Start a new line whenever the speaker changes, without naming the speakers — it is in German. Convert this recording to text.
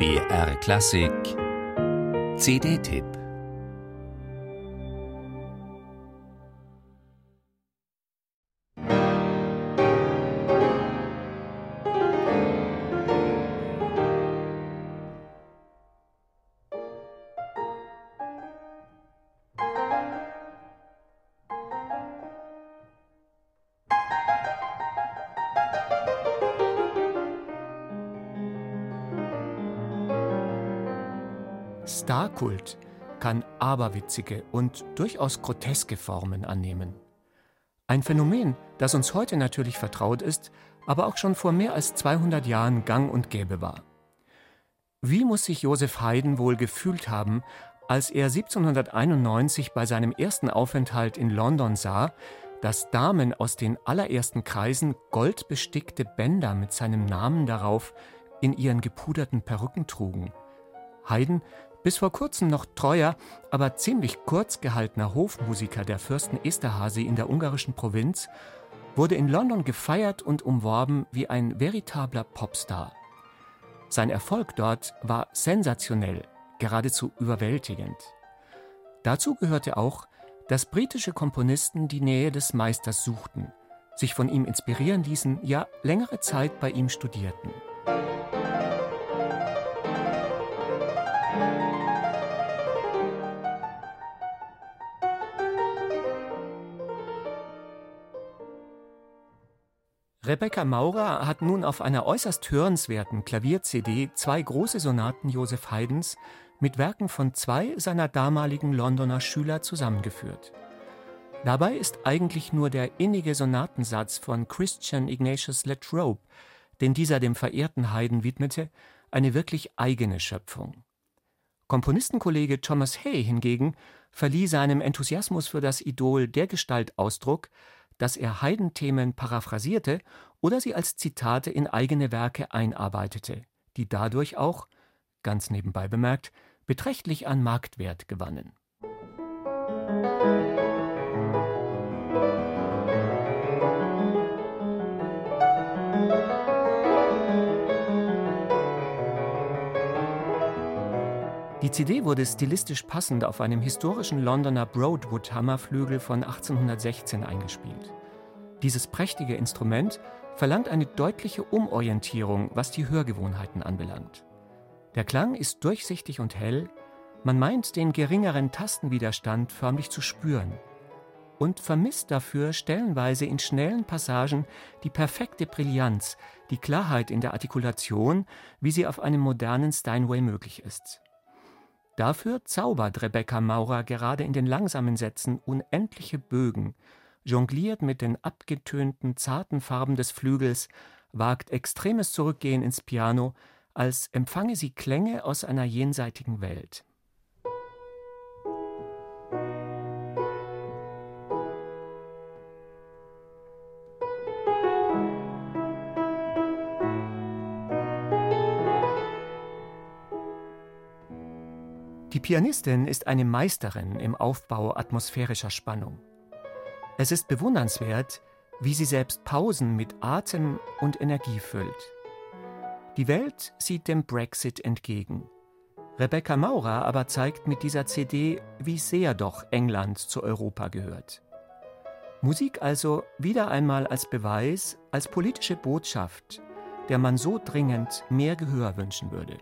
BR Klassik. CD-Tipp
Starkult kann aberwitzige und durchaus groteske Formen annehmen. Ein Phänomen, das uns heute natürlich vertraut ist, aber auch schon vor mehr als 200 Jahren gang und gäbe war. Wie muss sich Josef Haydn wohl gefühlt haben, als er 1791 bei seinem ersten Aufenthalt in London sah, dass Damen aus den allerersten Kreisen goldbestickte Bänder mit seinem Namen darauf in ihren gepuderten Perücken trugen. Haydn bis vor kurzem noch treuer, aber ziemlich kurz gehaltener Hofmusiker der Fürsten Esterhazy in der ungarischen Provinz, wurde in London gefeiert und umworben wie ein veritabler Popstar. Sein Erfolg dort war sensationell, geradezu überwältigend. Dazu gehörte auch, dass britische Komponisten die Nähe des Meisters suchten, sich von ihm inspirieren ließen, ja längere Zeit bei ihm studierten. Rebecca Maurer hat nun auf einer äußerst hörenswerten Klavier-CD zwei große Sonaten Joseph Haydns mit Werken von zwei seiner damaligen Londoner Schüler zusammengeführt. Dabei ist eigentlich nur der innige Sonatensatz von Christian Ignatius Latrobe, den dieser dem verehrten Haydn widmete, eine wirklich eigene Schöpfung. Komponistenkollege Thomas Hay hingegen verlieh seinem Enthusiasmus für das Idol dergestalt Ausdruck, dass er Haydn-Themen paraphrasierte oder sie als Zitate in eigene Werke einarbeitete, die dadurch auch, ganz nebenbei bemerkt, beträchtlich an Marktwert gewannen. Die CD wurde stilistisch passend auf einem historischen Londoner Broadwood-Hammerflügel von 1816 eingespielt. Dieses prächtige Instrument verlangt eine deutliche Umorientierung, was die Hörgewohnheiten anbelangt. Der Klang ist durchsichtig und hell, man meint den geringeren Tastenwiderstand förmlich zu spüren und vermisst dafür stellenweise in schnellen Passagen die perfekte Brillanz, die Klarheit in der Artikulation, wie sie auf einem modernen Steinway möglich ist. Dafür zaubert Rebecca Maurer gerade in den langsamen Sätzen unendliche Bögen, jongliert mit den abgetönten, zarten Farben des Flügels, wagt extremes Zurückgehen ins Piano, als empfange sie Klänge aus einer jenseitigen Welt. Die Pianistin ist eine Meisterin im Aufbau atmosphärischer Spannung. Es ist bewundernswert, wie sie selbst Pausen mit Atem und Energie füllt. Die Welt sieht dem Brexit entgegen. Rebecca Maurer aber zeigt mit dieser CD, wie sehr doch England zu Europa gehört. Musik also wieder einmal als Beweis, als politische Botschaft, der man so dringend mehr Gehör wünschen würde.